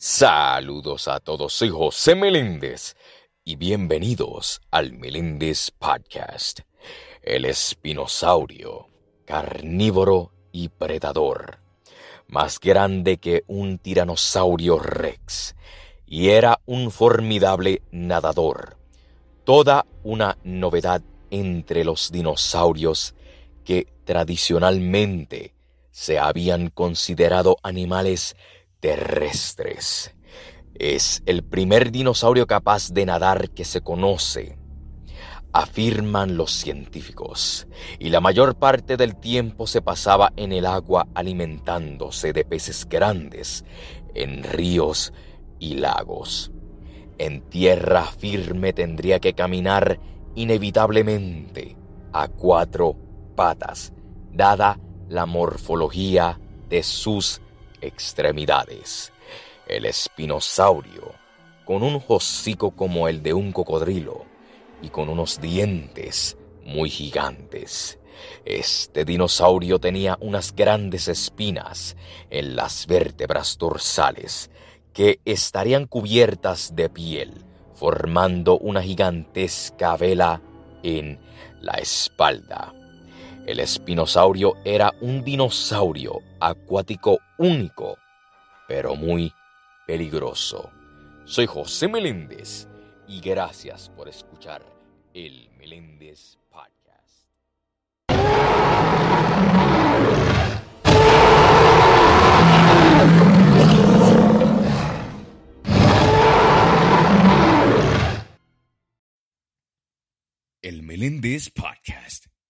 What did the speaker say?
Saludos a todos, soy José Meléndez y bienvenidos al Meléndez Podcast. El espinosaurio, carnívoro y predador, más grande que un tiranosaurio rex, y era un formidable nadador. Toda una novedad entre los dinosaurios que tradicionalmente se habían considerado animales terrestres. Es el primer dinosaurio capaz de nadar que se conoce, afirman los científicos, y la mayor parte del tiempo se pasaba en el agua alimentándose de peces grandes, en ríos y lagos. En tierra firme tendría que caminar inevitablemente a cuatro patas, dada la morfología de sus extremidades. El espinosaurio, con un hocico como el de un cocodrilo y con unos dientes muy gigantes. Este dinosaurio tenía unas grandes espinas en las vértebras dorsales que estarían cubiertas de piel, formando una gigantesca vela en la espalda. El espinosaurio era un dinosaurio acuático único, pero muy peligroso. Soy José Meléndez y gracias por escuchar el Meléndez Podcast. El Meléndez Podcast,